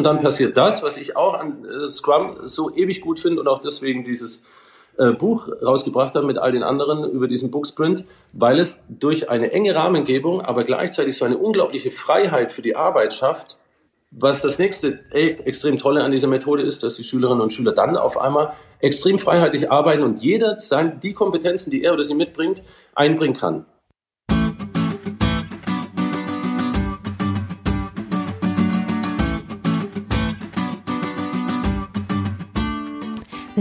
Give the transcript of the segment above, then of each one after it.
und dann passiert das, was ich auch an äh, Scrum so ewig gut finde und auch deswegen dieses äh, Buch rausgebracht habe mit all den anderen über diesen Booksprint, weil es durch eine enge Rahmengebung, aber gleichzeitig so eine unglaubliche Freiheit für die Arbeit schafft. Was das nächste echt extrem tolle an dieser Methode ist, dass die Schülerinnen und Schüler dann auf einmal extrem freiheitlich arbeiten und jeder sein, die Kompetenzen, die er oder sie mitbringt, einbringen kann.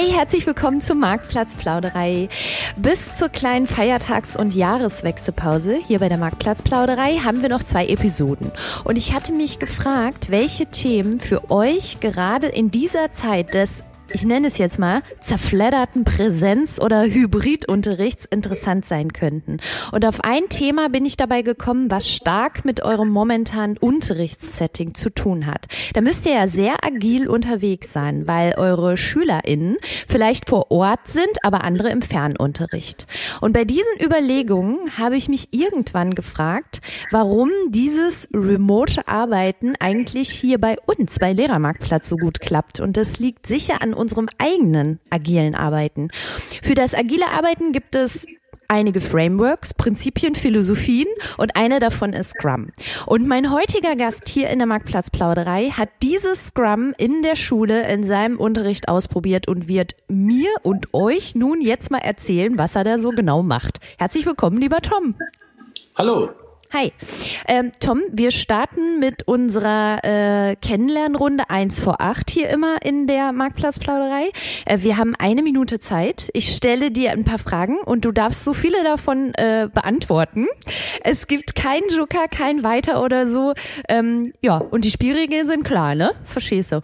Hey, herzlich willkommen zur Marktplatzplauderei. Bis zur kleinen Feiertags- und Jahreswechselpause hier bei der Marktplatzplauderei haben wir noch zwei Episoden. Und ich hatte mich gefragt, welche Themen für euch gerade in dieser Zeit des ich nenne es jetzt mal, zerfledderten Präsenz- oder Hybridunterrichts interessant sein könnten. Und auf ein Thema bin ich dabei gekommen, was stark mit eurem momentanen Unterrichtssetting zu tun hat. Da müsst ihr ja sehr agil unterwegs sein, weil eure SchülerInnen vielleicht vor Ort sind, aber andere im Fernunterricht. Und bei diesen Überlegungen habe ich mich irgendwann gefragt, warum dieses remote Arbeiten eigentlich hier bei uns, bei Lehrermarktplatz so gut klappt. Und das liegt sicher an unserem eigenen agilen Arbeiten. Für das agile Arbeiten gibt es einige Frameworks, Prinzipien, Philosophien und eine davon ist Scrum. Und mein heutiger Gast hier in der Marktplatzplauderei hat dieses Scrum in der Schule in seinem Unterricht ausprobiert und wird mir und euch nun jetzt mal erzählen, was er da so genau macht. Herzlich willkommen, lieber Tom. Hallo. Hi. Ähm, Tom, wir starten mit unserer äh, Kennenlernrunde 1 vor 8 hier immer in der Marktplatzplauderei. Äh, wir haben eine Minute Zeit. Ich stelle dir ein paar Fragen und du darfst so viele davon äh, beantworten. Es gibt keinen Joker, kein Weiter oder so. Ähm, ja, und die Spielregeln sind klar, ne? Verstehst du?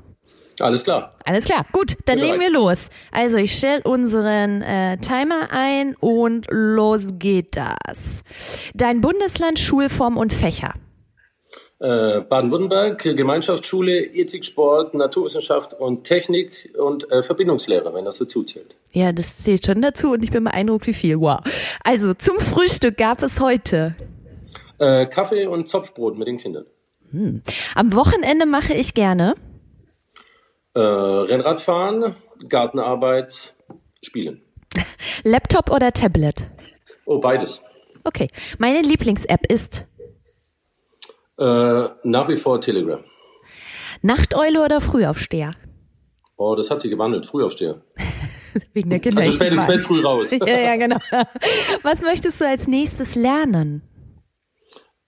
Alles klar. Alles klar. Gut, dann legen wir los. Also ich stelle unseren äh, Timer ein und los geht das. Dein Bundesland, Schulform und Fächer. Äh, Baden-Württemberg, Gemeinschaftsschule, Ethik, Sport, Naturwissenschaft und Technik und äh, Verbindungslehre, wenn das dazu zählt. Ja, das zählt schon dazu und ich bin beeindruckt, wie viel. Wow. Also zum Frühstück gab es heute äh, Kaffee und Zopfbrot mit den Kindern. Hm. Am Wochenende mache ich gerne äh, Rennradfahren, Gartenarbeit, Spielen. Laptop oder Tablet? Oh, beides. Okay. Meine Lieblings-App ist? Äh, nach wie vor Telegram. Nachteule oder Frühaufsteher? Oh, das hat sich gewandelt. Frühaufsteher. Wegen der Kinder. Also spät ins Bett, früh raus. ja, ja, genau. Was möchtest du als nächstes lernen?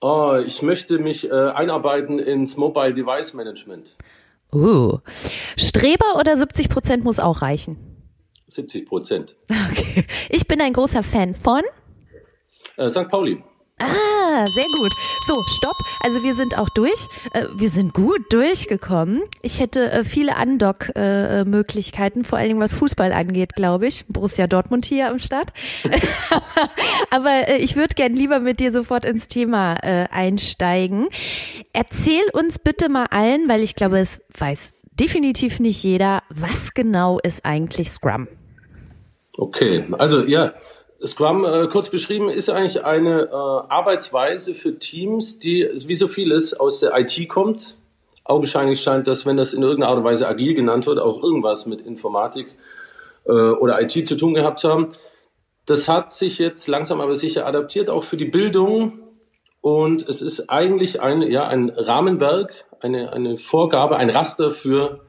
Oh, ich möchte mich äh, einarbeiten ins Mobile Device Management. Uh. Streber oder 70 Prozent muss auch reichen? 70 Prozent. Okay. Ich bin ein großer Fan von? Äh, St. Pauli. Ah, sehr gut. So, stopp. Also wir sind auch durch. Äh, wir sind gut durchgekommen. Ich hätte äh, viele Undock-Möglichkeiten, vor allen Dingen was Fußball angeht, glaube ich. Borussia Dortmund hier am Start. Aber äh, ich würde gern lieber mit dir sofort ins Thema einsteigen. Erzähl uns bitte mal allen, weil ich glaube, es weiß definitiv nicht jeder, was genau ist eigentlich Scrum? Okay, also ja, Scrum, äh, kurz beschrieben, ist eigentlich eine äh, Arbeitsweise für Teams, die wie so vieles aus der IT kommt. Augenscheinlich scheint das, wenn das in irgendeiner Art und Weise agil genannt wird, auch irgendwas mit Informatik äh, oder IT zu tun gehabt zu haben. Das hat sich jetzt langsam aber sicher adaptiert, auch für die Bildung. Und es ist eigentlich ein, ja, ein Rahmenwerk, eine, eine Vorgabe, ein Raster für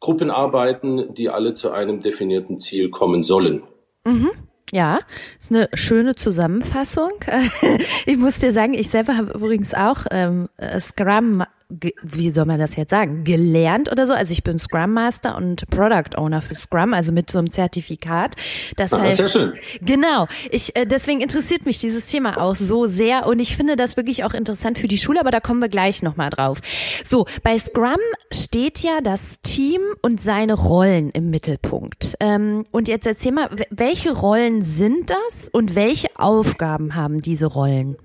Gruppenarbeiten, die alle zu einem definierten Ziel kommen sollen. Mhm. Ja, ist eine schöne Zusammenfassung. Ich muss dir sagen, ich selber habe übrigens auch ähm, Scrum wie soll man das jetzt sagen, gelernt oder so. Also ich bin Scrum Master und Product Owner für Scrum, also mit so einem Zertifikat. Das ah, heißt, sehr schön. genau. Ich äh, deswegen interessiert mich dieses Thema auch so sehr und ich finde das wirklich auch interessant für die Schule, aber da kommen wir gleich nochmal drauf. So, bei Scrum steht ja das Team und seine Rollen im Mittelpunkt. Ähm, und jetzt erzähl mal, welche Rollen sind das und welche Aufgaben haben diese Rollen?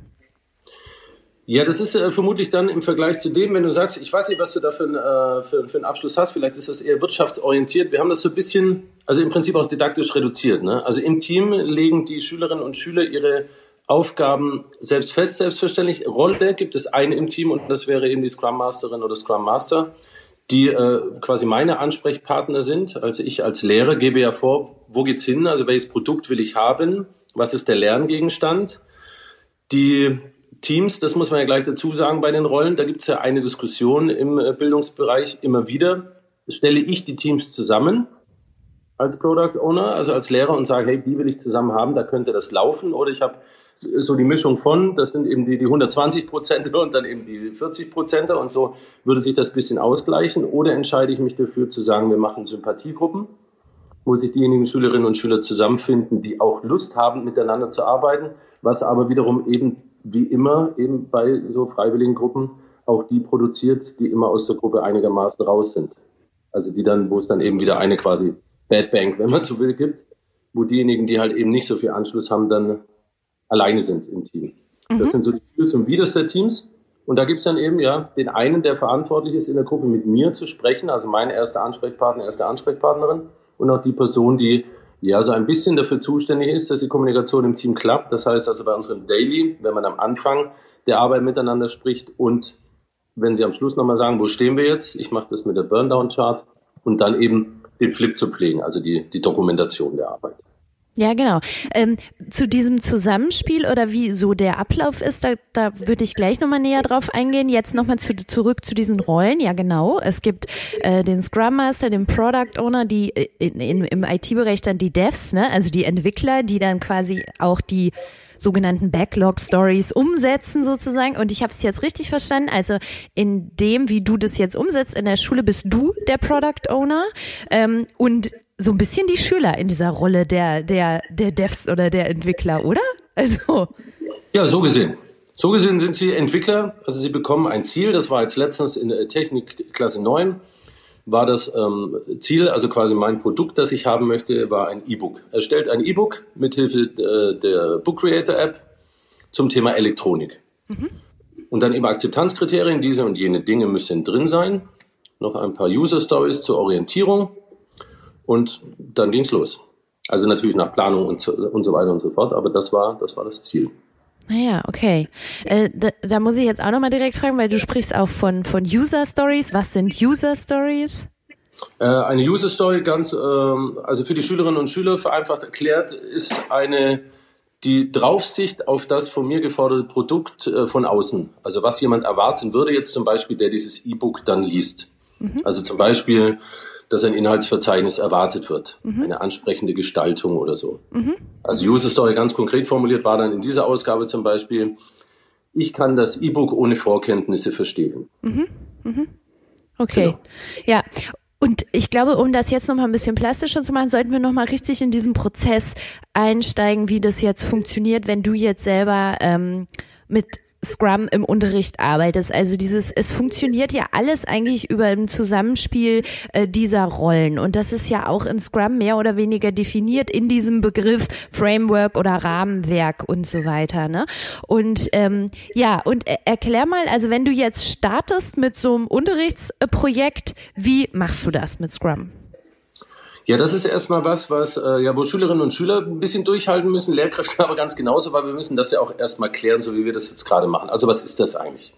Ja, das ist äh, vermutlich dann im Vergleich zu dem, wenn du sagst, ich weiß nicht, was du da für, äh, für, für einen Abschluss hast, vielleicht ist das eher wirtschaftsorientiert. Wir haben das so ein bisschen, also im Prinzip auch didaktisch reduziert. Ne? Also im Team legen die Schülerinnen und Schüler ihre Aufgaben selbst fest, selbstverständlich. Rolle gibt es eine im Team und das wäre eben die Scrum Masterin oder Scrum Master, die äh, quasi meine Ansprechpartner sind. Also ich als Lehrer gebe ja vor, wo geht's hin, also welches Produkt will ich haben, was ist der Lerngegenstand. Die Teams, das muss man ja gleich dazu sagen bei den Rollen, da gibt es ja eine Diskussion im äh, Bildungsbereich immer wieder. Stelle ich die Teams zusammen als Product Owner, also als Lehrer und sage, hey, die will ich zusammen haben, da könnte das laufen. Oder ich habe so die Mischung von, das sind eben die, die 120 Prozent und dann eben die 40 Prozent und so würde sich das bisschen ausgleichen. Oder entscheide ich mich dafür zu sagen, wir machen Sympathiegruppen, wo sich diejenigen Schülerinnen und Schüler zusammenfinden, die auch Lust haben, miteinander zu arbeiten, was aber wiederum eben wie immer eben bei so freiwilligen Gruppen auch die produziert, die immer aus der Gruppe einigermaßen raus sind. Also die dann, wo es dann eben wieder eine quasi Bad Bank, wenn man so will, gibt, wo diejenigen, die halt eben nicht so viel Anschluss haben, dann alleine sind im Team. Mhm. Das sind so die Fürs und Widers der Teams. Und da gibt's dann eben ja den einen, der verantwortlich ist, in der Gruppe mit mir zu sprechen, also meine erste Ansprechpartner, erste Ansprechpartnerin und auch die Person, die ja, so ein bisschen dafür zuständig ist, dass die Kommunikation im Team klappt. Das heißt also bei unserem Daily, wenn man am Anfang der Arbeit miteinander spricht und wenn Sie am Schluss nochmal sagen, wo stehen wir jetzt? Ich mache das mit der Burndown-Chart und dann eben den Flip zu pflegen, also die, die Dokumentation der Arbeit. Ja, genau. Ähm, zu diesem Zusammenspiel oder wie so der Ablauf ist, da, da würde ich gleich nochmal näher drauf eingehen. Jetzt nochmal zu, zurück zu diesen Rollen. Ja, genau. Es gibt äh, den Scrum Master, den Product Owner, die äh, in, in, im IT-Bereich dann die Devs, ne? also die Entwickler, die dann quasi auch die sogenannten Backlog-Stories umsetzen sozusagen. Und ich habe es jetzt richtig verstanden. Also in dem, wie du das jetzt umsetzt in der Schule, bist du der Product Owner ähm, und so ein bisschen die Schüler in dieser Rolle der, der, der Devs oder der Entwickler, oder? Also. Ja, so gesehen. So gesehen sind sie Entwickler, also sie bekommen ein Ziel, das war jetzt letztens in der Technik Klasse 9, war das ähm, Ziel, also quasi mein Produkt, das ich haben möchte, war ein E-Book. Er stellt ein E-Book mithilfe äh, der Book Creator App zum Thema Elektronik. Mhm. Und dann eben Akzeptanzkriterien, diese und jene Dinge müssen drin sein. Noch ein paar User Stories zur Orientierung und dann ging's los. Also natürlich nach Planung und so, und so weiter und so fort, aber das war, das war das Ziel. Naja, okay. Äh, da, da, muss ich jetzt auch nochmal direkt fragen, weil du sprichst auch von, von User Stories. Was sind User Stories? Äh, eine User Story, ganz, ähm, also für die Schülerinnen und Schüler vereinfacht erklärt, ist eine die Draufsicht auf das von mir geforderte Produkt äh, von außen. Also was jemand erwarten würde, jetzt zum Beispiel, der dieses E-Book dann liest. Mhm. Also zum Beispiel, dass ein Inhaltsverzeichnis erwartet wird. Mhm. Eine ansprechende Gestaltung oder so. Mhm. Also User Story ganz konkret formuliert war dann in dieser Ausgabe zum Beispiel, ich kann das E-Book ohne Vorkenntnisse verstehen. Mhm. Mhm. Okay. Genau. Ja. Und ich glaube, um das jetzt nochmal ein bisschen plastischer zu machen, sollten wir nochmal richtig in diesen Prozess einsteigen, wie das jetzt funktioniert, wenn du jetzt selber ähm, mit Scrum im Unterricht arbeitest. Also dieses, es funktioniert ja alles eigentlich über ein Zusammenspiel äh, dieser Rollen. Und das ist ja auch in Scrum mehr oder weniger definiert in diesem Begriff Framework oder Rahmenwerk und so weiter. Ne? Und ähm, ja, und erklär mal, also wenn du jetzt startest mit so einem Unterrichtsprojekt, wie machst du das mit Scrum? Ja, das ist erstmal was, was äh, ja, wo Schülerinnen und Schüler ein bisschen durchhalten müssen, Lehrkräfte aber ganz genauso, weil wir müssen das ja auch erstmal klären, so wie wir das jetzt gerade machen. Also was ist das eigentlich?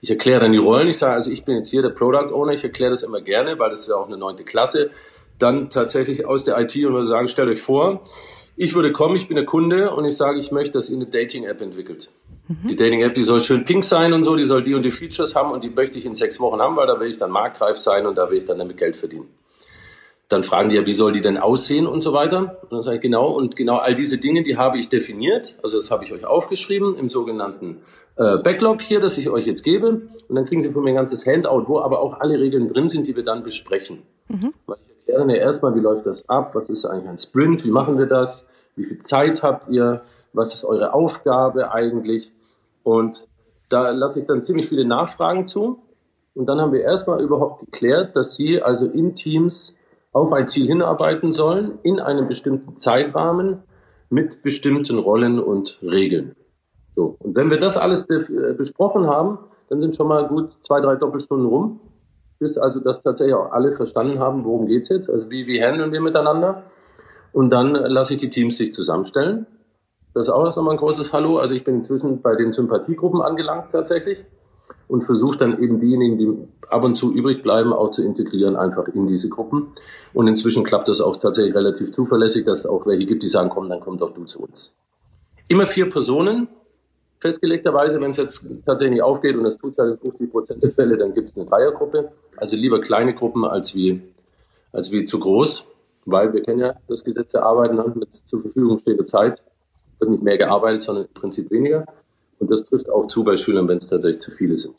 Ich erkläre dann die Rollen, ich sage, also ich bin jetzt hier der Product Owner, ich erkläre das immer gerne, weil das ist ja auch eine neunte Klasse. Dann tatsächlich aus der IT und würde sagen, stellt euch vor, ich würde kommen, ich bin der Kunde und ich sage, ich möchte, dass ihr eine Dating-App entwickelt. Mhm. Die Dating-App, die soll schön pink sein und so, die soll die und die Features haben und die möchte ich in sechs Wochen haben, weil da will ich dann marktreif sein und da will ich dann damit Geld verdienen. Dann fragen die ja, wie soll die denn aussehen und so weiter. Und dann sage ich genau, und genau all diese Dinge, die habe ich definiert. Also das habe ich euch aufgeschrieben im sogenannten äh, Backlog hier, das ich euch jetzt gebe. Und dann kriegen Sie von mir ein ganzes Handout, wo aber auch alle Regeln drin sind, die wir dann besprechen. Mhm. Weil ich erkläre dann ja erstmal, wie läuft das ab, was ist eigentlich ein Sprint, wie machen wir das, wie viel Zeit habt ihr, was ist eure Aufgabe eigentlich. Und da lasse ich dann ziemlich viele Nachfragen zu. Und dann haben wir erstmal überhaupt geklärt, dass Sie also in Teams auf ein Ziel hinarbeiten sollen, in einem bestimmten Zeitrahmen mit bestimmten Rollen und Regeln. So. Und wenn wir das alles äh, besprochen haben, dann sind schon mal gut zwei, drei Doppelstunden rum, bis also das tatsächlich auch alle verstanden haben, worum geht's jetzt, also wie, wie handeln wir miteinander. Und dann lasse ich die Teams sich zusammenstellen. Das ist auch nochmal ein großes Hallo. Also ich bin inzwischen bei den Sympathiegruppen angelangt tatsächlich und versuche dann eben diejenigen, die ab und zu übrig bleiben, auch zu integrieren, einfach in diese Gruppen. Und inzwischen klappt das auch tatsächlich relativ zuverlässig, dass es auch welche gibt, die sagen, komm, dann komm doch du zu uns. Immer vier Personen, festgelegterweise, wenn es jetzt tatsächlich aufgeht und es tut halt in 50 Prozent der Fälle, dann gibt es eine Dreiergruppe. Also lieber kleine Gruppen als wie, als wie zu groß, weil wir kennen ja das Gesetz der Arbeit ne, mit zur Verfügung stehender Zeit. Wird nicht mehr gearbeitet, sondern im Prinzip weniger. Und das trifft auch zu bei Schülern, wenn es tatsächlich zu viele sind.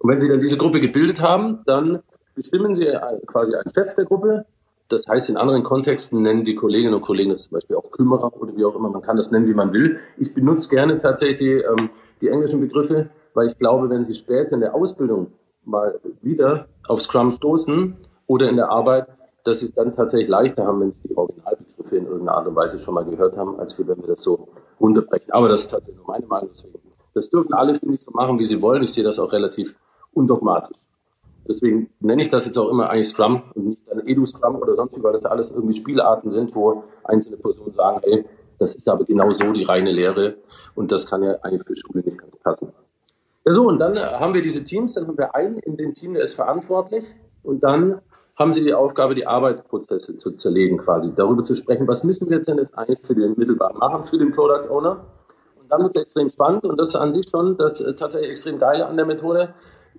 Und wenn Sie dann diese Gruppe gebildet haben, dann bestimmen Sie quasi einen Chef der Gruppe. Das heißt, in anderen Kontexten nennen die Kolleginnen und Kollegen das zum Beispiel auch Kümmerer oder wie auch immer. Man kann das nennen, wie man will. Ich benutze gerne tatsächlich die, ähm, die englischen Begriffe, weil ich glaube, wenn Sie später in der Ausbildung mal wieder auf Scrum stoßen oder in der Arbeit, dass Sie es dann tatsächlich leichter haben, wenn Sie die Originalbegriffe in irgendeiner Art und Weise schon mal gehört haben, als wenn wir das so runterbrechen. Aber das ist tatsächlich nur meine Meinung. Das dürfen alle, finde ich, so machen, wie sie wollen. Ich sehe das auch relativ undogmatisch. Deswegen nenne ich das jetzt auch immer eigentlich Scrum und nicht dann Edu-Scrum oder sonst wie, weil das alles irgendwie Spielarten sind, wo einzelne Personen sagen, hey, das ist aber genau so die reine Lehre und das kann ja eigentlich für Schule nicht ganz passen. Ja so, und dann haben wir diese Teams, dann haben wir einen in dem Team, der ist verantwortlich und dann haben sie die Aufgabe, die Arbeitsprozesse zu zerlegen quasi, darüber zu sprechen, was müssen wir jetzt denn jetzt eigentlich für den mittelbar machen, für den Product Owner. Und dann wird es extrem spannend und das ist an sich schon das äh, tatsächlich extrem Geile an der Methode.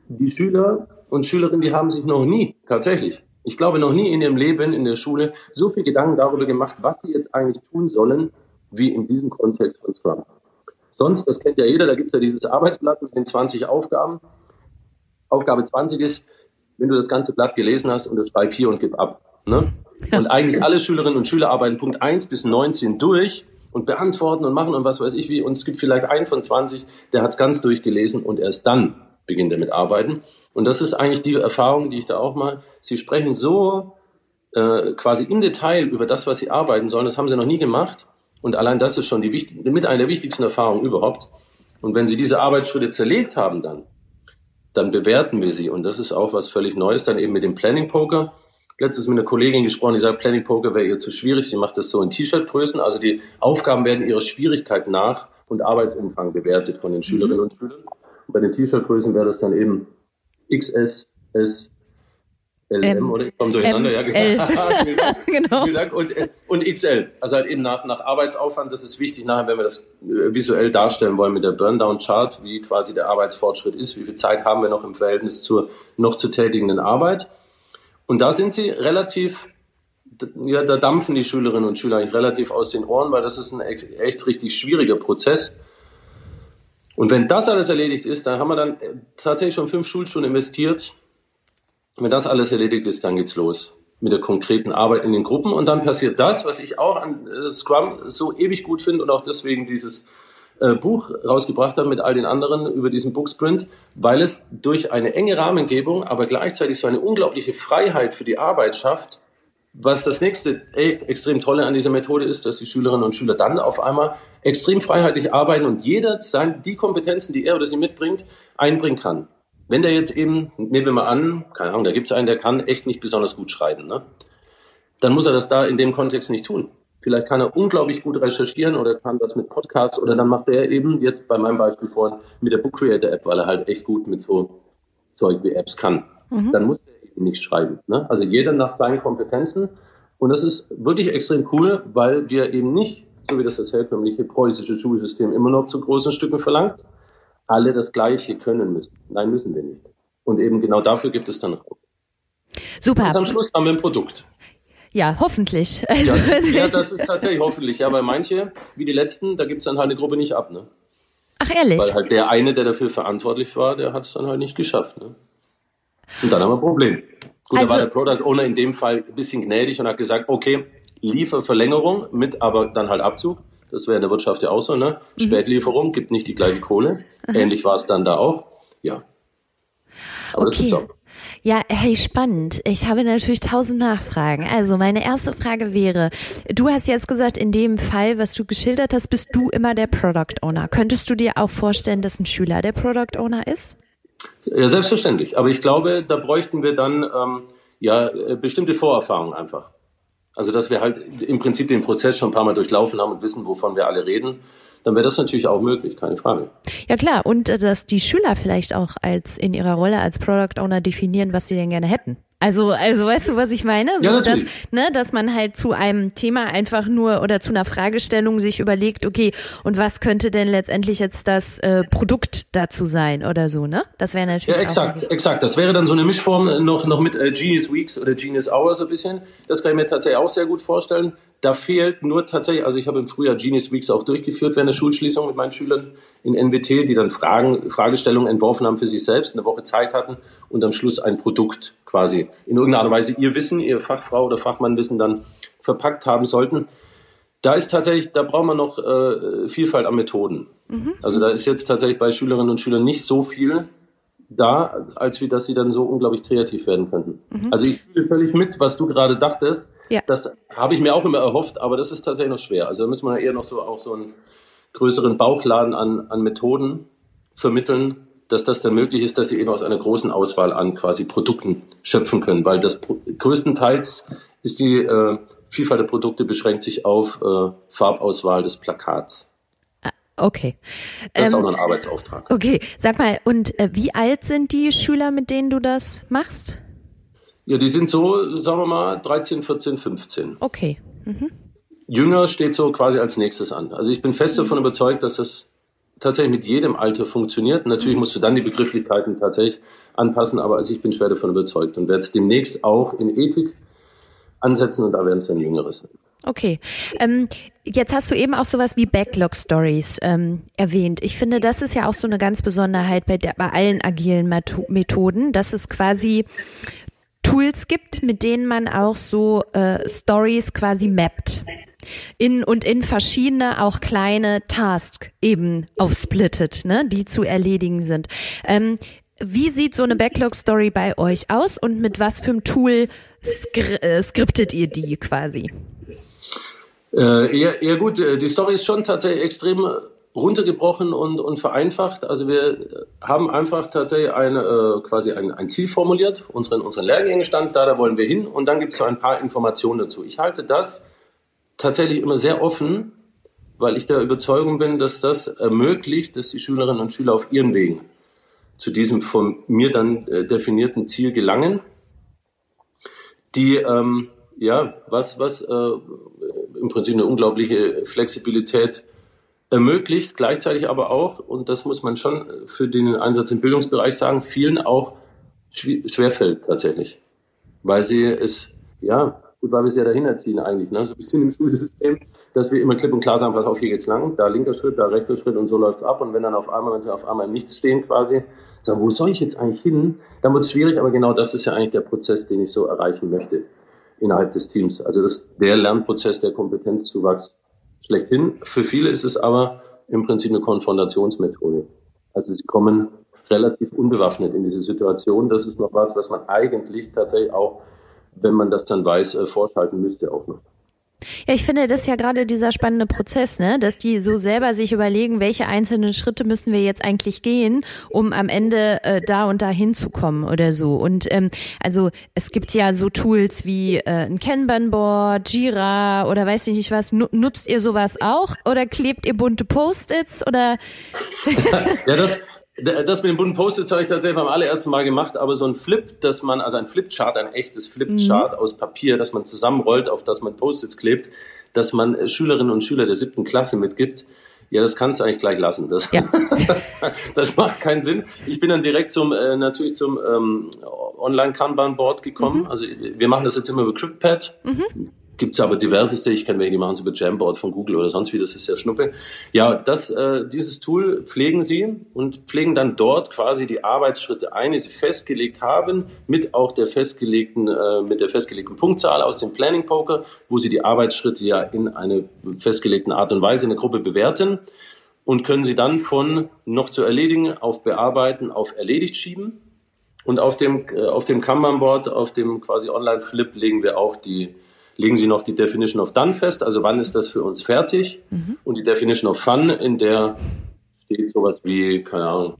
Die Schüler und Schülerinnen, die haben sich noch nie, tatsächlich, ich glaube noch nie in ihrem Leben in der Schule so viel Gedanken darüber gemacht, was sie jetzt eigentlich tun sollen, wie in diesem Kontext von Scrum. Sonst, das kennt ja jeder, da gibt es ja dieses Arbeitsblatt mit den 20 Aufgaben. Aufgabe 20 ist, wenn du das ganze Blatt gelesen hast, unterschreib hier und gib ab. Ne? Und eigentlich alle Schülerinnen und Schüler arbeiten Punkt 1 bis 19 durch und beantworten und machen und was weiß ich wie. Und es gibt vielleicht einen von 20, der hat es ganz durchgelesen und erst dann beginnt er mit Arbeiten. Und das ist eigentlich die Erfahrung, die ich da auch mal. Sie sprechen so äh, quasi im Detail über das, was sie arbeiten sollen. Das haben sie noch nie gemacht. Und allein das ist schon die mit einer der wichtigsten Erfahrungen überhaupt. Und wenn sie diese Arbeitsschritte zerlegt haben dann, dann bewerten wir sie. Und das ist auch was völlig Neues, dann eben mit dem Planning Poker. Letztes mit einer Kollegin gesprochen, die sagt, Planning Poker wäre ihr zu schwierig. Sie macht das so in T-Shirt-Größen. Also die Aufgaben werden ihrer Schwierigkeit nach und Arbeitsumfang bewertet von den Schülerinnen mhm. und Schülern. Und bei den T-Shirt-Größen wäre das dann eben XS, S, LM M, oder ich komme durcheinander, ja, genau. genau. Vielen Dank. Und, äh, und XL, also halt eben nach, nach Arbeitsaufwand, das ist wichtig nachher, wenn wir das äh, visuell darstellen wollen mit der Burndown-Chart, wie quasi der Arbeitsfortschritt ist, wie viel Zeit haben wir noch im Verhältnis zur noch zu tätigenden Arbeit. Und da sind sie relativ, ja, da dampfen die Schülerinnen und Schüler eigentlich relativ aus den Ohren, weil das ist ein echt richtig schwieriger Prozess. Und wenn das alles erledigt ist, dann haben wir dann äh, tatsächlich schon fünf Schulstunden investiert wenn das alles erledigt ist, dann geht's los mit der konkreten Arbeit in den Gruppen und dann passiert das, was ich auch an äh, Scrum so ewig gut finde und auch deswegen dieses äh, Buch rausgebracht habe mit all den anderen über diesen Booksprint, weil es durch eine enge Rahmengebung, aber gleichzeitig so eine unglaubliche Freiheit für die Arbeit schafft. Was das nächste echt extrem tolle an dieser Methode ist, dass die Schülerinnen und Schüler dann auf einmal extrem freiheitlich arbeiten und jeder sein, die Kompetenzen, die er oder sie mitbringt, einbringen kann. Wenn der jetzt eben, nehmen wir mal an, keine Ahnung, da gibt es einen, der kann echt nicht besonders gut schreiben, ne? dann muss er das da in dem Kontext nicht tun. Vielleicht kann er unglaublich gut recherchieren oder kann das mit Podcasts oder dann macht er eben, jetzt bei meinem Beispiel vorhin, mit der Book Creator App, weil er halt echt gut mit so Zeug wie Apps kann. Mhm. Dann muss er eben nicht schreiben. Ne? Also jeder nach seinen Kompetenzen. Und das ist wirklich extrem cool, weil wir eben nicht, so wie das das herkömmliche preußische Schulsystem immer noch zu großen Stücken verlangt, alle das Gleiche können müssen. Nein, müssen wir nicht. Und eben genau dafür gibt es dann Raum. Super. Und am Schluss haben wir ein Produkt. Ja, hoffentlich. Also, ja, ja, das ist tatsächlich hoffentlich. Ja, weil manche, wie die letzten, da gibt's dann halt eine Gruppe nicht ab. Ne? Ach, ehrlich? Weil halt der eine, der dafür verantwortlich war, der hat es dann halt nicht geschafft. Ne? Und dann haben wir ein Problem. Gut, also, da war der Product Owner in dem Fall ein bisschen gnädig und hat gesagt, okay, Lieferverlängerung mit aber dann halt Abzug. Das wäre in der Wirtschaft ja auch so, ne? Mhm. Spätlieferung gibt nicht die gleiche Kohle. Ähnlich war es dann da auch. Ja. Aber okay. das ist auch. Ja, hey, spannend. Ich habe natürlich tausend Nachfragen. Also meine erste Frage wäre, du hast jetzt gesagt, in dem Fall, was du geschildert hast, bist du immer der Product Owner. Könntest du dir auch vorstellen, dass ein Schüler der Product Owner ist? Ja, selbstverständlich. Aber ich glaube, da bräuchten wir dann ähm, ja äh, bestimmte Vorerfahrungen einfach. Also dass wir halt im Prinzip den Prozess schon ein paar Mal durchlaufen haben und wissen, wovon wir alle reden dann wäre das natürlich auch möglich, keine Frage. Ja klar, und äh, dass die Schüler vielleicht auch als in ihrer Rolle als Product Owner definieren, was sie denn gerne hätten. Also, also weißt du, was ich meine? So, ja, dass, ne, dass man halt zu einem Thema einfach nur oder zu einer Fragestellung sich überlegt, okay, und was könnte denn letztendlich jetzt das äh, Produkt dazu sein oder so, ne? Das wäre natürlich. Ja, exakt, exakt. Das wäre dann so eine Mischform noch, noch mit äh, Genius Weeks oder Genius Hours so ein bisschen. Das kann ich mir tatsächlich auch sehr gut vorstellen. Da fehlt nur tatsächlich, also ich habe im Frühjahr Genius Weeks auch durchgeführt während der Schulschließung mit meinen Schülern in NWT, die dann Fragen, Fragestellungen entworfen haben für sich selbst, eine Woche Zeit hatten und am Schluss ein Produkt quasi in irgendeiner Art und Weise ihr Wissen, ihr Fachfrau oder Fachmannwissen dann verpackt haben sollten. Da ist tatsächlich, da braucht man noch äh, Vielfalt an Methoden. Mhm. Also da ist jetzt tatsächlich bei Schülerinnen und Schülern nicht so viel da, als wie dass sie dann so unglaublich kreativ werden könnten. Mhm. Also ich fühle völlig mit, was du gerade dachtest. Ja. Das habe ich mir auch immer erhofft, aber das ist tatsächlich noch schwer. Also da müssen wir eher noch so auch so einen größeren Bauchladen an, an Methoden vermitteln, dass das dann möglich ist, dass sie eben aus einer großen Auswahl an quasi Produkten schöpfen können, weil das größtenteils ist die äh, Vielfalt der Produkte beschränkt sich auf äh, Farbauswahl des Plakats. Okay. Das ist ähm, auch noch ein Arbeitsauftrag. Okay, sag mal, und äh, wie alt sind die Schüler, mit denen du das machst? Ja, die sind so, sagen wir mal, 13, 14, 15. Okay. Mhm. Jünger steht so quasi als nächstes an. Also ich bin fest mhm. davon überzeugt, dass das tatsächlich mit jedem Alter funktioniert. Natürlich mhm. musst du dann die Begrifflichkeiten tatsächlich anpassen, aber also ich bin schwer davon überzeugt und werde es demnächst auch in Ethik ansetzen und da werden es dann Jüngere sein. Okay. Ähm, jetzt hast du eben auch sowas wie Backlog Stories ähm, erwähnt. Ich finde, das ist ja auch so eine ganz Besonderheit bei, der, bei allen agilen Methoden, dass es quasi Tools gibt, mit denen man auch so äh, Stories quasi mappt. In und in verschiedene, auch kleine Tasks eben aufsplittet, ne, die zu erledigen sind. Ähm, wie sieht so eine Backlog-Story bei euch aus und mit was für einem Tool skri äh, skriptet ihr die quasi? Äh, eher, eher gut, äh, die Story ist schon tatsächlich extrem runtergebrochen und, und vereinfacht. Also wir haben einfach tatsächlich eine, äh, quasi ein, ein Ziel formuliert, unseren, unseren Lehrgängen stand da, da wollen wir hin und dann gibt es so ein paar Informationen dazu. Ich halte das tatsächlich immer sehr offen, weil ich der Überzeugung bin, dass das ermöglicht, dass die Schülerinnen und Schüler auf ihren Wegen zu diesem von mir dann äh, definierten Ziel gelangen, die ähm, ja was was äh, im Prinzip eine unglaubliche Flexibilität ermöglicht, gleichzeitig aber auch, und das muss man schon für den Einsatz im Bildungsbereich sagen, vielen auch schwerfällt tatsächlich. Weil sie es, ja, gut, weil wir es ja dahin erziehen eigentlich, ne? so ein bisschen im Schulsystem, dass wir immer klipp und klar sagen, pass auf, hier geht's lang, da linker Schritt, da rechter Schritt und so läuft's ab. Und wenn dann auf einmal, wenn sie auf einmal nichts stehen quasi, sagen, wo soll ich jetzt eigentlich hin? Dann wird's schwierig, aber genau das ist ja eigentlich der Prozess, den ich so erreichen möchte innerhalb des Teams. Also das, der Lernprozess der Kompetenzzuwachs schlechthin. Für viele ist es aber im Prinzip eine Konfrontationsmethode. Also sie kommen relativ unbewaffnet in diese Situation. Das ist noch was, was man eigentlich tatsächlich auch, wenn man das dann weiß, äh, vorschalten müsste auch noch. Ja, ich finde, das ist ja gerade dieser spannende Prozess, ne, dass die so selber sich überlegen, welche einzelnen Schritte müssen wir jetzt eigentlich gehen, um am Ende äh, da und da hinzukommen oder so. Und ähm, also es gibt ja so Tools wie äh, ein Kanban-Board, Jira oder weiß ich nicht was. Nutzt ihr sowas auch oder klebt ihr bunte Post-its oder? ja, das das mit den bunten Post-its habe ich tatsächlich beim allerersten Mal gemacht, aber so ein Flip, dass man, also ein Flipchart, ein echtes Flipchart mhm. aus Papier, das man zusammenrollt, auf das man Post-its klebt, dass man Schülerinnen und Schüler der siebten Klasse mitgibt, Ja, das kannst du eigentlich gleich lassen. Das, ja. das macht keinen Sinn. Ich bin dann direkt zum äh, natürlich zum ähm, Online-Kanban-Board gekommen. Mhm. Also wir machen das jetzt immer über CryptPad. Mhm gibt es aber diverseste, ich kenne welche, die machen es über Jamboard von Google oder sonst wie, das ist ja Schnuppe. Ja, das, äh, dieses Tool pflegen sie und pflegen dann dort quasi die Arbeitsschritte ein, die sie festgelegt haben, mit auch der festgelegten, äh, mit der festgelegten Punktzahl aus dem Planning Poker, wo sie die Arbeitsschritte ja in einer festgelegten Art und Weise in der Gruppe bewerten und können sie dann von noch zu erledigen auf bearbeiten auf erledigt schieben. Und auf dem, äh, auf dem Kanban-Board, auf dem quasi Online-Flip legen wir auch die, legen Sie noch die Definition of Done fest, also wann ist das für uns fertig? Mhm. Und die Definition of Fun, in der steht sowas wie, keine Ahnung,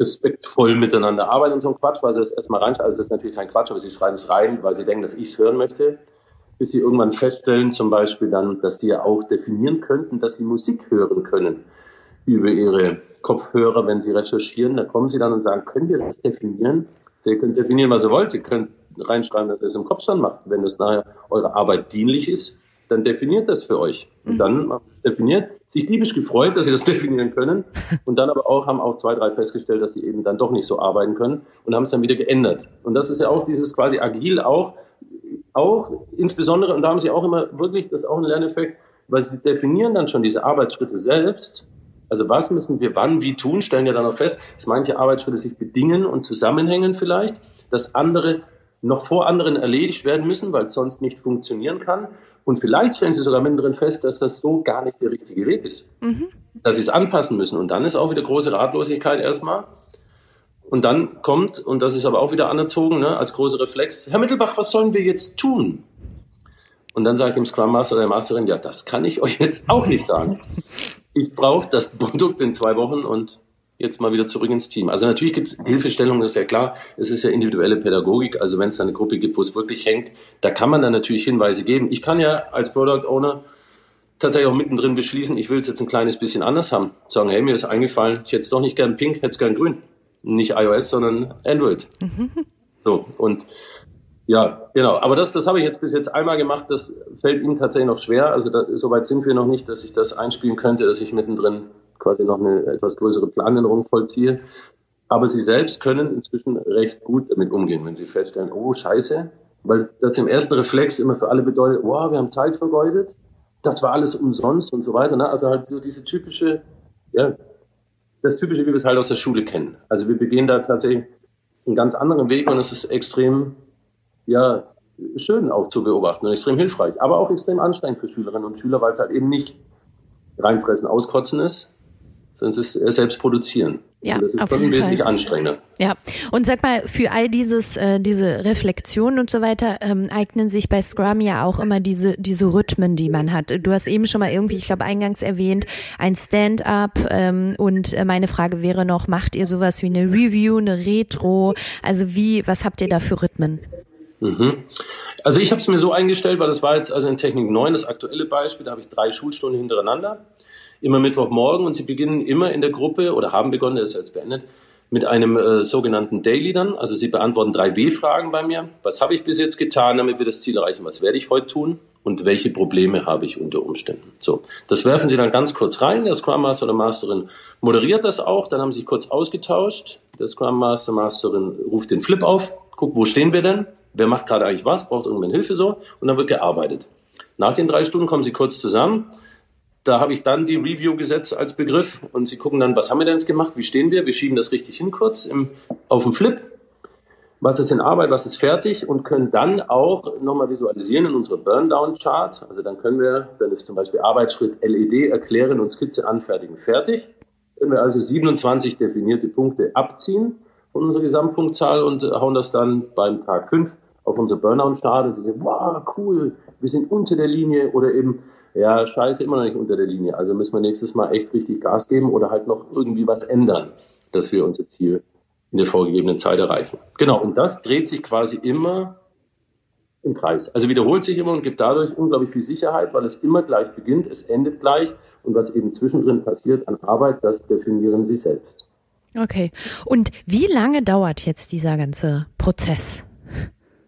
respektvoll miteinander arbeiten und so ein Quatsch, weil sie das erstmal reinschreiben. Also das ist natürlich kein Quatsch, aber sie schreiben es rein, weil sie denken, dass ich es hören möchte. Bis sie irgendwann feststellen, zum Beispiel dann, dass sie ja auch definieren könnten, dass sie Musik hören können über ihre Kopfhörer, wenn sie recherchieren. Da kommen sie dann und sagen, können wir das definieren? Sie können definieren, was ihr wollt. Sie können reinschreiben, dass ihr es im Kopfstand macht. Wenn es nachher eure Arbeit dienlich ist, dann definiert das für euch. Und dann definiert, sich diebisch gefreut, dass sie das definieren können. Und dann aber auch, haben auch zwei, drei festgestellt, dass sie eben dann doch nicht so arbeiten können und haben es dann wieder geändert. Und das ist ja auch dieses quasi agil auch, auch insbesondere, und da haben sie auch immer wirklich, das ist auch ein Lerneffekt, weil sie definieren dann schon diese Arbeitsschritte selbst. Also was müssen wir wann, wie tun, stellen ja dann auch fest, dass manche Arbeitsschritte sich bedingen und zusammenhängen vielleicht, dass andere noch vor anderen erledigt werden müssen, weil es sonst nicht funktionieren kann. Und vielleicht stellen Sie sogar mittendrin fest, dass das so gar nicht der richtige Weg ist. Mhm. Dass Sie es anpassen müssen. Und dann ist auch wieder große Ratlosigkeit erstmal. Und dann kommt, und das ist aber auch wieder anerzogen, ne, als großer Reflex, Herr Mittelbach, was sollen wir jetzt tun? Und dann sagt dem Scrum Master oder der Masterin, ja, das kann ich euch jetzt auch nicht sagen. Ich brauche das Produkt in zwei Wochen und jetzt mal wieder zurück ins Team. Also natürlich gibt es Hilfestellungen, das ist ja klar. Es ist ja individuelle Pädagogik. Also wenn es da eine Gruppe gibt, wo es wirklich hängt, da kann man dann natürlich Hinweise geben. Ich kann ja als Product Owner tatsächlich auch mittendrin beschließen, ich will es jetzt ein kleines bisschen anders haben. Sagen, hey, mir ist eingefallen, ich hätte es doch nicht gern pink, hätte es gern grün. Nicht iOS, sondern Android. so, und ja, genau. Aber das, das habe ich jetzt bis jetzt einmal gemacht. Das fällt Ihnen tatsächlich noch schwer. Also da, soweit sind wir noch nicht, dass ich das einspielen könnte, dass ich mittendrin quasi noch eine etwas größere Planänderung vollziehe. Aber sie selbst können inzwischen recht gut damit umgehen, wenn sie feststellen, oh Scheiße, weil das im ersten Reflex immer für alle bedeutet, wow, wir haben Zeit vergeudet, das war alles umsonst und so weiter. Ne? Also halt so diese typische, ja, das typische, wie wir es halt aus der Schule kennen. Also wir begehen da tatsächlich einen ganz anderen Weg und es ist extrem, ja, schön auch zu beobachten und extrem hilfreich, aber auch extrem anstrengend für Schülerinnen und Schüler, weil es halt eben nicht reinfressen, auskotzen ist, sondern es ist selbst produzieren. Ja, das ist auf jeden wesentlich Fall. anstrengender. Ja, und sag mal, für all dieses, äh, diese Reflexion und so weiter, ähm, eignen sich bei Scrum ja auch immer diese, diese Rhythmen, die man hat. Du hast eben schon mal irgendwie, ich glaube, eingangs erwähnt, ein Stand-up ähm, und äh, meine Frage wäre noch, macht ihr sowas wie eine Review, eine Retro? Also wie, was habt ihr da für Rhythmen? Mhm. Also ich habe es mir so eingestellt, weil das war jetzt also in Technik 9 das aktuelle Beispiel, da habe ich drei Schulstunden hintereinander immer Mittwochmorgen und sie beginnen immer in der Gruppe oder haben begonnen, das ist jetzt beendet, mit einem äh, sogenannten Daily dann. Also sie beantworten drei B-Fragen bei mir. Was habe ich bis jetzt getan, damit wir das Ziel erreichen? Was werde ich heute tun? Und welche Probleme habe ich unter Umständen? So, das werfen sie dann ganz kurz rein. Der Scrum Master oder Masterin moderiert das auch. Dann haben sie sich kurz ausgetauscht. Der Scrum Master, Masterin ruft den Flip auf. Guckt, wo stehen wir denn? Wer macht gerade eigentlich was? Braucht irgendwann Hilfe so? Und dann wird gearbeitet. Nach den drei Stunden kommen sie kurz zusammen da habe ich dann die Review gesetzt als Begriff und sie gucken dann, was haben wir denn jetzt gemacht, wie stehen wir, wir schieben das richtig hin kurz im, auf dem Flip, was ist in Arbeit, was ist fertig? Und können dann auch nochmal visualisieren in unsere Burndown-Chart. Also dann können wir, dann ist zum Beispiel Arbeitsschritt LED erklären und Skizze anfertigen, fertig. Können wir also 27 definierte Punkte abziehen von unserer Gesamtpunktzahl und hauen das dann beim Tag 5 auf unsere Burnout-Chart und sagen, wow, cool, wir sind unter der Linie oder eben ja, scheiße, immer noch nicht unter der Linie. Also müssen wir nächstes Mal echt richtig Gas geben oder halt noch irgendwie was ändern, dass wir unser Ziel in der vorgegebenen Zeit erreichen. Genau, und das dreht sich quasi immer im Kreis. Also wiederholt sich immer und gibt dadurch unglaublich viel Sicherheit, weil es immer gleich beginnt, es endet gleich und was eben zwischendrin passiert an Arbeit, das definieren Sie selbst. Okay. Und wie lange dauert jetzt dieser ganze Prozess?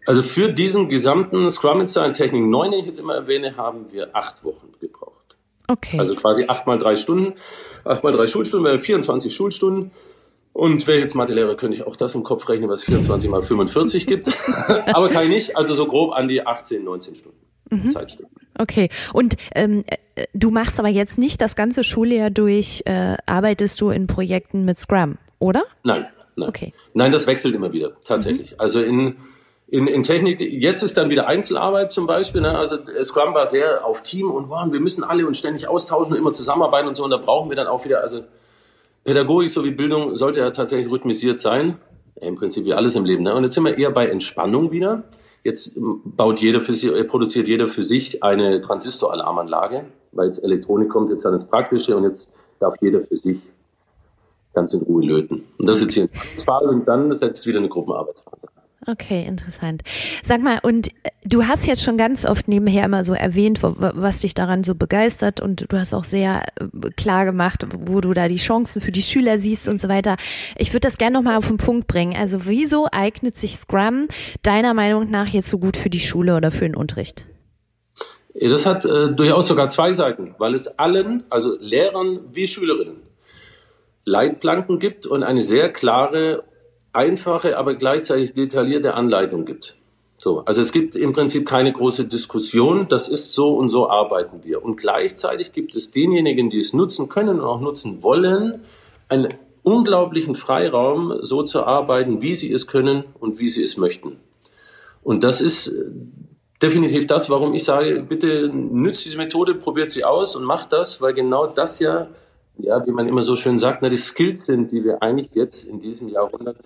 Also für diesen gesamten Scrum Style Technik 9, den ich jetzt immer erwähne, haben wir acht Wochen gebraucht. Okay. Also quasi acht mal drei Stunden, acht mal drei Schulstunden wäre 24 Schulstunden. Und wäre jetzt Mathelehrer, könnte ich auch das im Kopf rechnen, was 24 mal 45 gibt. Aber kann ich nicht. Also so grob an die 18, 19 Stunden mhm. Zeitstunden. Okay. Und ähm, äh, du machst aber jetzt nicht das ganze Schuljahr durch, äh, arbeitest du in Projekten mit Scrum, oder? Nein, nein. Okay. Nein, das wechselt immer wieder, tatsächlich. Mhm. Also in in, in Technik, jetzt ist dann wieder Einzelarbeit zum Beispiel. Ne? Also Scrum war sehr auf Team und wow, wir müssen alle uns ständig austauschen und immer zusammenarbeiten und so. Und da brauchen wir dann auch wieder, also Pädagogik sowie Bildung sollte ja tatsächlich rhythmisiert sein. Im Prinzip wie alles im Leben. Ne? Und jetzt sind wir eher bei Entspannung wieder. Jetzt baut jeder für sich, äh, produziert jeder für sich eine Transistoralarmanlage, weil jetzt Elektronik kommt jetzt dann ins Praktische und jetzt darf jeder für sich ganz in Ruhe löten. Und das ist jetzt hier ein Fall und dann setzt wieder eine Gruppenarbeitsphase. Okay, interessant. Sag mal, und äh, du hast jetzt schon ganz oft nebenher immer so erwähnt, was dich daran so begeistert und du hast auch sehr äh, klar gemacht, wo du da die Chancen für die Schüler siehst und so weiter. Ich würde das gerne nochmal auf den Punkt bringen. Also wieso eignet sich Scrum deiner Meinung nach jetzt so gut für die Schule oder für den Unterricht? Das hat äh, durchaus sogar zwei Seiten, weil es allen, also Lehrern wie Schülerinnen, Leitplanken gibt und eine sehr klare einfache, aber gleichzeitig detaillierte Anleitung gibt. So, also es gibt im Prinzip keine große Diskussion, das ist so und so arbeiten wir. Und gleichzeitig gibt es denjenigen, die es nutzen können und auch nutzen wollen, einen unglaublichen Freiraum, so zu arbeiten, wie sie es können und wie sie es möchten. Und das ist äh, definitiv das, warum ich sage, bitte nützt diese Methode, probiert sie aus und macht das, weil genau das ja, ja, wie man immer so schön sagt, na, die Skills sind, die wir eigentlich jetzt in diesem Jahrhundert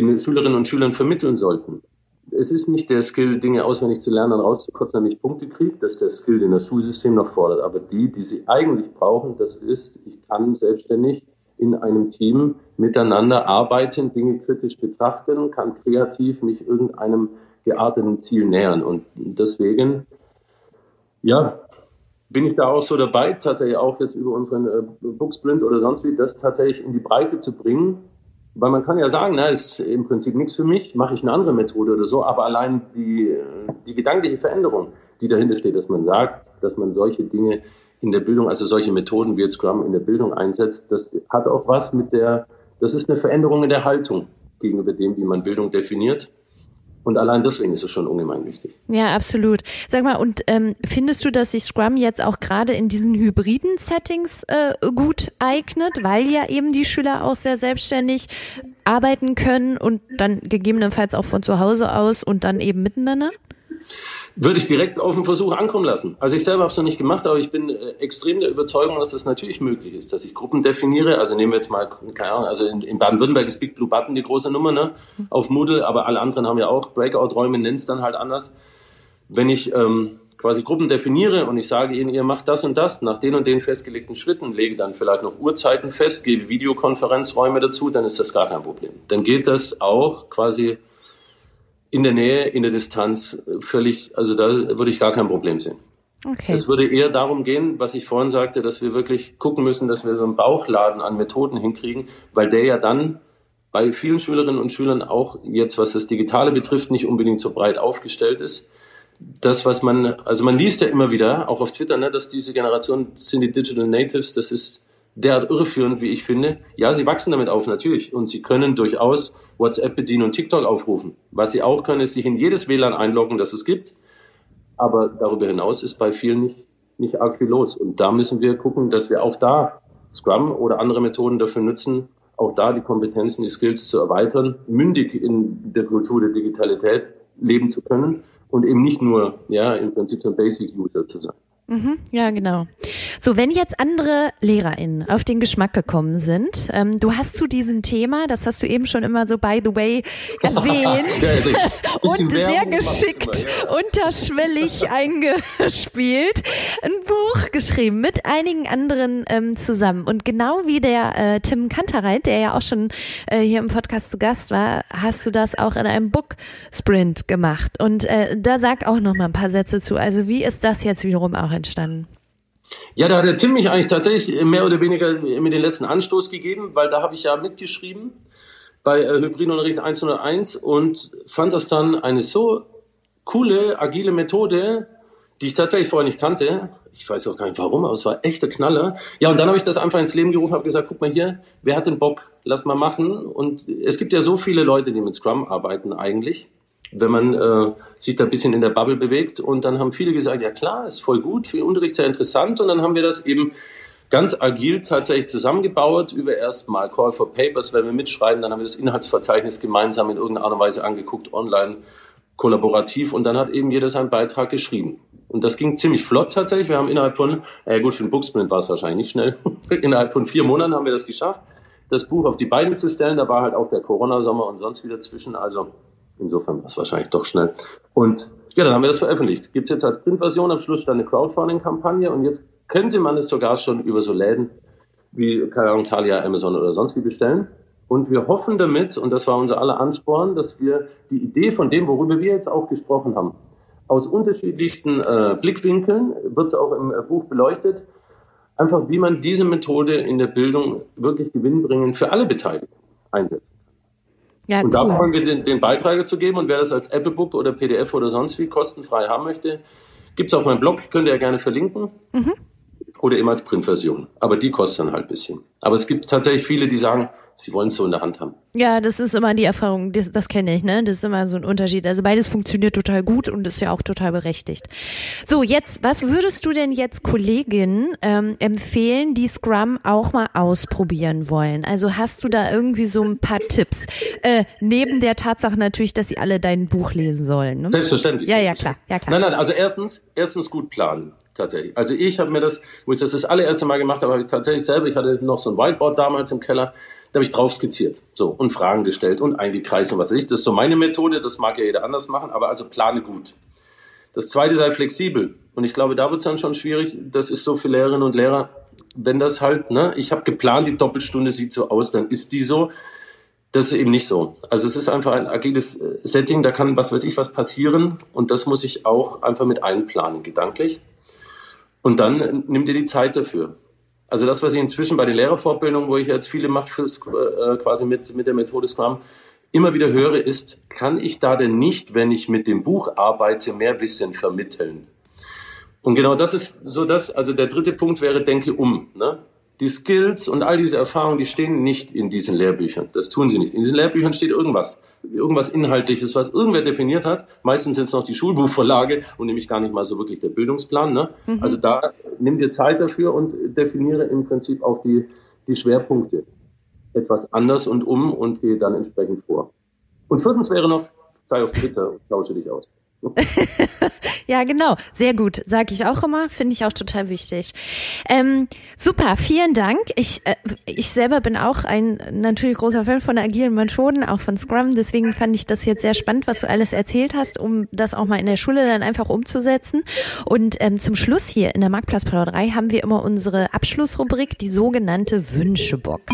den Schülerinnen und Schülern vermitteln sollten. Es ist nicht der Skill, Dinge auswendig zu lernen und rauszukotzen, damit ich Punkte kriege. Das ist der Skill, den das Schulsystem noch fordert. Aber die, die sie eigentlich brauchen, das ist, ich kann selbstständig in einem Team miteinander arbeiten, Dinge kritisch betrachten, kann kreativ mich irgendeinem gearteten Ziel nähern. Und deswegen, ja, bin ich da auch so dabei, tatsächlich auch jetzt über unseren äh, Booksprint oder sonst wie, das tatsächlich in die Breite zu bringen, weil man kann ja sagen, na, ist im Prinzip nichts für mich, mache ich eine andere Methode oder so, aber allein die, die gedankliche Veränderung, die dahinter steht, dass man sagt, dass man solche Dinge in der Bildung, also solche Methoden wie jetzt Scrum in der Bildung einsetzt, das hat auch was mit der, das ist eine Veränderung in der Haltung gegenüber dem, wie man Bildung definiert. Und allein deswegen ist es schon ungemein wichtig. Ja, absolut. Sag mal, und ähm, findest du, dass sich Scrum jetzt auch gerade in diesen hybriden Settings äh, gut eignet, weil ja eben die Schüler auch sehr selbstständig arbeiten können und dann gegebenenfalls auch von zu Hause aus und dann eben miteinander? Würde ich direkt auf den Versuch ankommen lassen. Also ich selber habe es noch nicht gemacht, aber ich bin äh, extrem der Überzeugung, dass das natürlich möglich ist, dass ich Gruppen definiere. Also nehmen wir jetzt mal, keine Ahnung, also in, in Baden-Württemberg ist Big Blue Button die große Nummer ne, auf Moodle, aber alle anderen haben ja auch Breakout-Räume, nennen es dann halt anders. Wenn ich ähm, quasi Gruppen definiere und ich sage ihnen, ihr macht das und das nach den und den festgelegten Schritten, lege dann vielleicht noch Uhrzeiten fest, gebe Videokonferenzräume dazu, dann ist das gar kein Problem. Dann geht das auch quasi in der Nähe, in der Distanz völlig, also da würde ich gar kein Problem sehen. Okay. Es würde eher darum gehen, was ich vorhin sagte, dass wir wirklich gucken müssen, dass wir so einen Bauchladen an Methoden hinkriegen, weil der ja dann bei vielen Schülerinnen und Schülern auch jetzt, was das Digitale betrifft, nicht unbedingt so breit aufgestellt ist. Das, was man, also man liest ja immer wieder, auch auf Twitter, ne, dass diese Generation sind die Digital Natives, das ist derart irreführend, wie ich finde. Ja, sie wachsen damit auf, natürlich. Und sie können durchaus WhatsApp bedienen und TikTok aufrufen. Was sie auch können, ist sich in jedes WLAN einloggen, das es gibt. Aber darüber hinaus ist bei vielen nicht, nicht arg viel los. Und da müssen wir gucken, dass wir auch da Scrum oder andere Methoden dafür nutzen, auch da die Kompetenzen, die Skills zu erweitern, mündig in der Kultur der Digitalität leben zu können und eben nicht nur, ja, im Prinzip so ein Basic-User zu sein. Mhm, ja, genau. So, wenn jetzt andere LehrerInnen auf den Geschmack gekommen sind, ähm, du hast zu diesem Thema, das hast du eben schon immer so by the way erwähnt und sehr geschickt immer, ja. unterschwellig eingespielt, ein Buch geschrieben mit einigen anderen ähm, zusammen. Und genau wie der äh, Tim Kantereit, der ja auch schon äh, hier im Podcast zu Gast war, hast du das auch in einem Book Sprint gemacht. Und äh, da sag auch noch mal ein paar Sätze zu. Also wie ist das jetzt wiederum auch entstanden? Ja, da hat der Tim mich eigentlich tatsächlich mehr oder weniger mit den letzten Anstoß gegeben, weil da habe ich ja mitgeschrieben bei äh, Hybridunterricht 101 und fand das dann eine so coole, agile Methode, die ich tatsächlich vorher nicht kannte. Ich weiß auch gar nicht warum, aber es war echter Knaller. Ja, und dann habe ich das einfach ins Leben gerufen, habe gesagt, guck mal hier, wer hat den Bock? Lass mal machen. Und es gibt ja so viele Leute, die mit Scrum arbeiten eigentlich, wenn man äh, sich da ein bisschen in der Bubble bewegt. Und dann haben viele gesagt, ja klar, ist voll gut, den Unterricht sehr interessant. Und dann haben wir das eben ganz agil tatsächlich zusammengebaut über erstmal Call for Papers, wenn wir mitschreiben, dann haben wir das Inhaltsverzeichnis gemeinsam in irgendeiner Art und Weise angeguckt, online kollaborativ und dann hat eben jeder seinen Beitrag geschrieben. Und das ging ziemlich flott tatsächlich. Wir haben innerhalb von, äh gut, für den Booksprint war es wahrscheinlich nicht schnell, innerhalb von vier Monaten haben wir das geschafft, das Buch auf die Beine zu stellen. Da war halt auch der Corona-Sommer und sonst wieder zwischen. Also insofern war es wahrscheinlich doch schnell. Und ja, dann haben wir das veröffentlicht. Gibt's jetzt als Printversion, am Schluss stand eine Crowdfunding-Kampagne und jetzt könnte man es sogar schon über so Läden wie keine Amazon oder sonst wie bestellen. Und wir hoffen damit, und das war unser aller Ansporn, dass wir die Idee von dem, worüber wir jetzt auch gesprochen haben, aus unterschiedlichsten äh, Blickwinkeln, wird es auch im äh, Buch beleuchtet, einfach wie man diese Methode in der Bildung wirklich gewinnbringend für alle Beteiligten einsetzt. Ja, und cool. da wollen wir den, den Beitrag dazu geben und wer das als Apple Book oder PDF oder sonst wie kostenfrei haben möchte, gibt's auf meinem Blog, könnt ihr ja gerne verlinken. Mhm. Oder eben als Printversion. Aber die kostet dann halt bisschen. Aber es gibt tatsächlich viele, die sagen, sie wollen es so in der Hand haben. Ja, das ist immer die Erfahrung, das, das kenne ich, ne? Das ist immer so ein Unterschied. Also beides funktioniert total gut und ist ja auch total berechtigt. So, jetzt, was würdest du denn jetzt Kolleginnen ähm, empfehlen, die Scrum auch mal ausprobieren wollen? Also hast du da irgendwie so ein paar Tipps? Äh, neben der Tatsache natürlich, dass sie alle dein Buch lesen sollen. Ne? Selbstverständlich. Ja, ja, klar. Ja, klar. Nein, nein, also erstens, erstens gut planen tatsächlich. Also ich habe mir das, wo ich das das allererste Mal gemacht habe, habe ich tatsächlich selber, ich hatte noch so ein Whiteboard damals im Keller, da habe ich drauf skizziert. So, und Fragen gestellt und eingekreist und was weiß ich. Das ist so meine Methode, das mag ja jeder anders machen, aber also plane gut. Das zweite sei flexibel. Und ich glaube, da wird es dann schon schwierig. Das ist so für Lehrerinnen und Lehrer, wenn das halt, ne, ich habe geplant, die Doppelstunde sieht so aus, dann ist die so. Das ist eben nicht so. Also es ist einfach ein agiles äh, Setting, da kann was weiß ich was passieren und das muss ich auch einfach mit einplanen, gedanklich. Und dann nimm dir die Zeit dafür. Also das, was ich inzwischen bei den Lehrerfortbildungen, wo ich jetzt viele mache, fürs, äh, quasi mit, mit der Methode Scrum, immer wieder höre, ist, kann ich da denn nicht, wenn ich mit dem Buch arbeite, mehr Wissen vermitteln? Und genau das ist so das, also der dritte Punkt wäre, denke um. Ne? Die Skills und all diese Erfahrungen, die stehen nicht in diesen Lehrbüchern. Das tun sie nicht. In diesen Lehrbüchern steht irgendwas. Irgendwas Inhaltliches, was irgendwer definiert hat. Meistens sind es noch die Schulbuchverlage und nämlich gar nicht mal so wirklich der Bildungsplan. Ne? Mhm. Also da nimm dir Zeit dafür und definiere im Prinzip auch die, die Schwerpunkte etwas anders und um und gehe dann entsprechend vor. Und viertens wäre noch, sei auf Twitter und tausche dich aus. ja, genau. Sehr gut. Sag ich auch immer. Finde ich auch total wichtig. Ähm, super. Vielen Dank. Ich, äh, ich selber bin auch ein natürlich großer Fan von agilen Methoden, auch von Scrum. Deswegen fand ich das jetzt sehr spannend, was du alles erzählt hast, um das auch mal in der Schule dann einfach umzusetzen. Und ähm, zum Schluss hier in der Marktplatzplauderei haben wir immer unsere Abschlussrubrik, die sogenannte Wünschebox.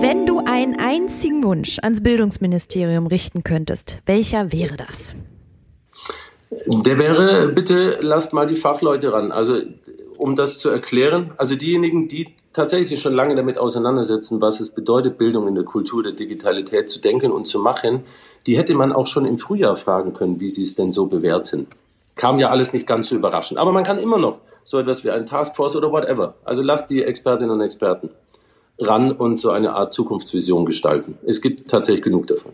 Wenn du einen einzigen Wunsch ans Bildungsministerium richten könntest, welcher wäre das? Der wäre, bitte lasst mal die Fachleute ran. Also um das zu erklären, also diejenigen, die tatsächlich sich schon lange damit auseinandersetzen, was es bedeutet, Bildung in der Kultur der Digitalität zu denken und zu machen, die hätte man auch schon im Frühjahr fragen können, wie sie es denn so bewerten. Kam ja alles nicht ganz so überraschend. Aber man kann immer noch so etwas wie ein Taskforce oder whatever. Also lasst die Expertinnen und Experten ran und so eine Art Zukunftsvision gestalten. Es gibt tatsächlich genug davon.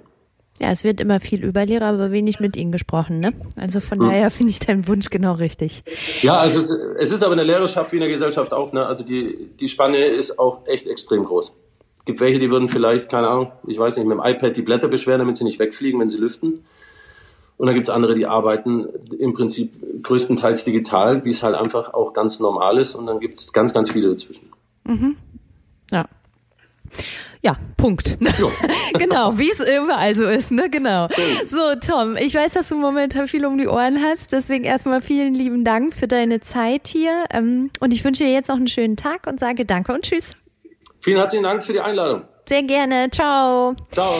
Ja, es wird immer viel über Lehrer, aber wenig mit ihnen gesprochen, ne? Also von hm. daher finde ich deinen Wunsch genau richtig. Ja, also es, es, ist aber in der Lehrerschaft wie in der Gesellschaft auch, ne? Also die, die Spanne ist auch echt extrem groß. Es gibt welche, die würden vielleicht, keine Ahnung, ich weiß nicht, mit dem iPad die Blätter beschweren, damit sie nicht wegfliegen, wenn sie lüften. Und dann gibt's andere, die arbeiten im Prinzip größtenteils digital, wie es halt einfach auch ganz normal ist. Und dann gibt's ganz, ganz viele dazwischen. Mhm. Ja. Ja, Punkt. genau, wie es überall so ist, ne? Genau. So, Tom, ich weiß, dass du momentan viel um die Ohren hast, deswegen erstmal vielen lieben Dank für deine Zeit hier. Ähm, und ich wünsche dir jetzt noch einen schönen Tag und sage Danke und Tschüss. Vielen herzlichen Dank für die Einladung. Sehr gerne. Ciao. Ciao.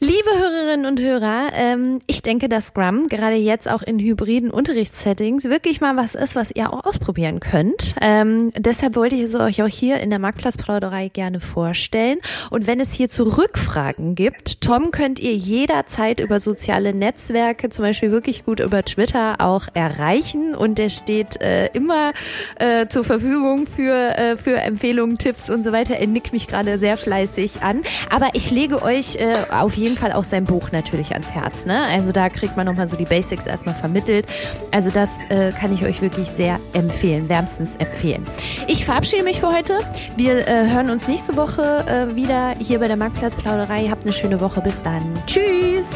Liebe Hörerinnen und Hörer, ähm, ich denke, dass Scrum gerade jetzt auch in hybriden Unterrichtssettings wirklich mal was ist, was ihr auch ausprobieren könnt. Ähm, deshalb wollte ich es euch auch hier in der Marktplatzplauderei gerne vorstellen. Und wenn es hier zu Rückfragen gibt, Tom könnt ihr jederzeit über soziale Netzwerke, zum Beispiel wirklich gut über Twitter auch erreichen. Und der steht äh, immer äh, zur Verfügung für, äh, für Empfehlungen, Tipps und so weiter. Er nickt mich gerade sehr fleißig an. Aber ich lege euch äh, auf jeden Fall auch sein Buch natürlich ans Herz. Ne? Also da kriegt man nochmal so die Basics erstmal vermittelt. Also das äh, kann ich euch wirklich sehr empfehlen, wärmstens empfehlen. Ich verabschiede mich für heute. Wir äh, hören uns nächste Woche äh, wieder hier bei der Marktplatzplauderei. Habt eine schöne Woche. Bis dann. Tschüss.